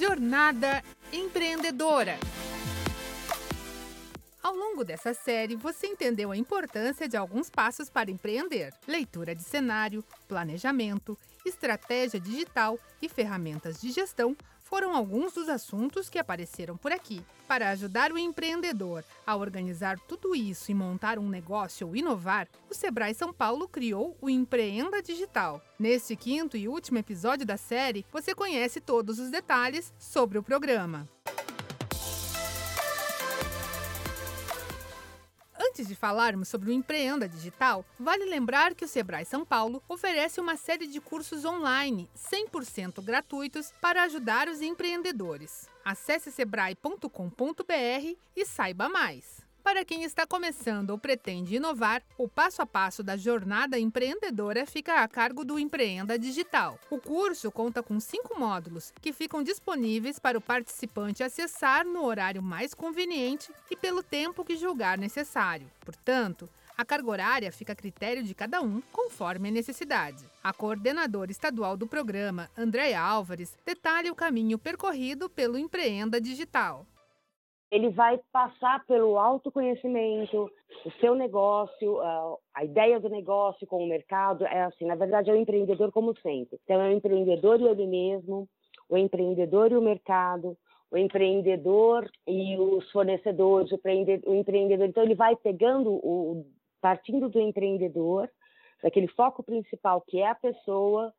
Jornada Empreendedora. Ao longo dessa série, você entendeu a importância de alguns passos para empreender: leitura de cenário, planejamento, estratégia digital e ferramentas de gestão foram alguns dos assuntos que apareceram por aqui. Para ajudar o empreendedor a organizar tudo isso e montar um negócio ou inovar, o Sebrae São Paulo criou o Empreenda Digital. Neste quinto e último episódio da série, você conhece todos os detalhes sobre o programa. Antes de falarmos sobre o Empreenda Digital, vale lembrar que o Sebrae São Paulo oferece uma série de cursos online 100% gratuitos para ajudar os empreendedores. Acesse sebrae.com.br e saiba mais. Para quem está começando ou pretende inovar, o passo a passo da jornada empreendedora fica a cargo do Empreenda Digital. O curso conta com cinco módulos que ficam disponíveis para o participante acessar no horário mais conveniente e pelo tempo que julgar necessário. Portanto, a carga horária fica a critério de cada um, conforme a necessidade. A coordenadora estadual do programa, Andréa Álvares, detalha o caminho percorrido pelo Empreenda Digital ele vai passar pelo autoconhecimento, o seu negócio, a ideia do negócio com o mercado. É assim, na verdade, é o empreendedor como sempre. Então, é o empreendedor e ele mesmo, o empreendedor e o mercado, o empreendedor e os fornecedores, o empreendedor. Então, ele vai pegando, o, partindo do empreendedor, daquele foco principal que é a pessoa,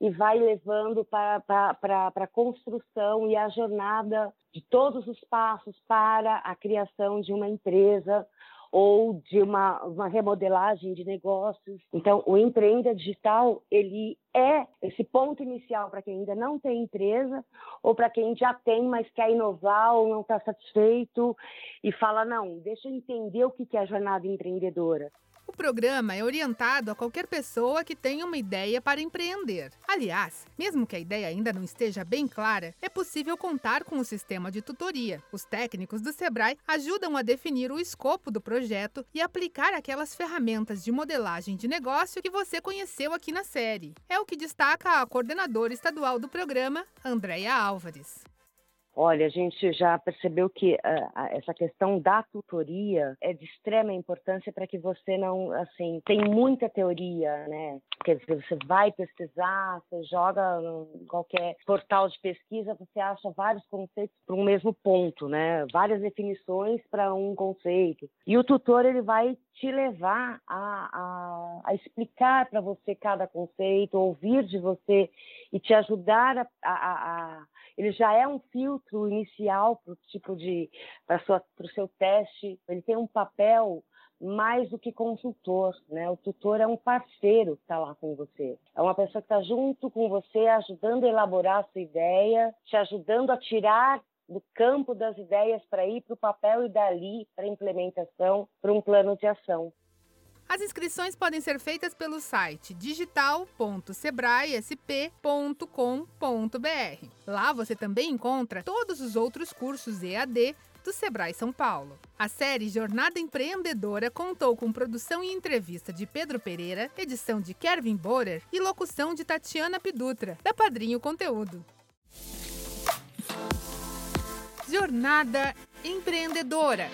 e vai levando para a construção e a jornada de todos os passos para a criação de uma empresa ou de uma, uma remodelagem de negócios. Então, o empreenda digital ele é esse ponto inicial para quem ainda não tem empresa ou para quem já tem, mas quer inovar ou não está satisfeito e fala não, deixa eu entender o que é a jornada empreendedora. O programa é orientado a qualquer pessoa que tenha uma ideia para empreender. Aliás, mesmo que a ideia ainda não esteja bem clara, é possível contar com o sistema de tutoria. Os técnicos do Sebrae ajudam a definir o escopo do projeto e aplicar aquelas ferramentas de modelagem de negócio que você conheceu aqui na série. É o que destaca a coordenadora estadual do programa, Andréia Álvares. Olha, a gente já percebeu que uh, essa questão da tutoria é de extrema importância para que você não, assim, tem muita teoria, né? Quer dizer, você vai pesquisar, você joga em qualquer portal de pesquisa, você acha vários conceitos para um mesmo ponto, né? Várias definições para um conceito. E o tutor, ele vai te levar a, a, a explicar para você cada conceito, ouvir de você e te ajudar a, a ele já é um filtro inicial para o tipo de para o seu teste. Ele tem um papel mais do que consultor, né? O tutor é um parceiro que está lá com você. É uma pessoa que está junto com você, ajudando a elaborar a sua ideia, te ajudando a tirar do campo das ideias para ir para o papel e dali para implementação, para um plano de ação. As inscrições podem ser feitas pelo site digital.sebraesp.com.br. Lá você também encontra todos os outros cursos EAD do Sebrae São Paulo. A série Jornada Empreendedora contou com produção e entrevista de Pedro Pereira, edição de Kevin Borer e locução de Tatiana Pidutra, da Padrinho Conteúdo. Jornada Empreendedora.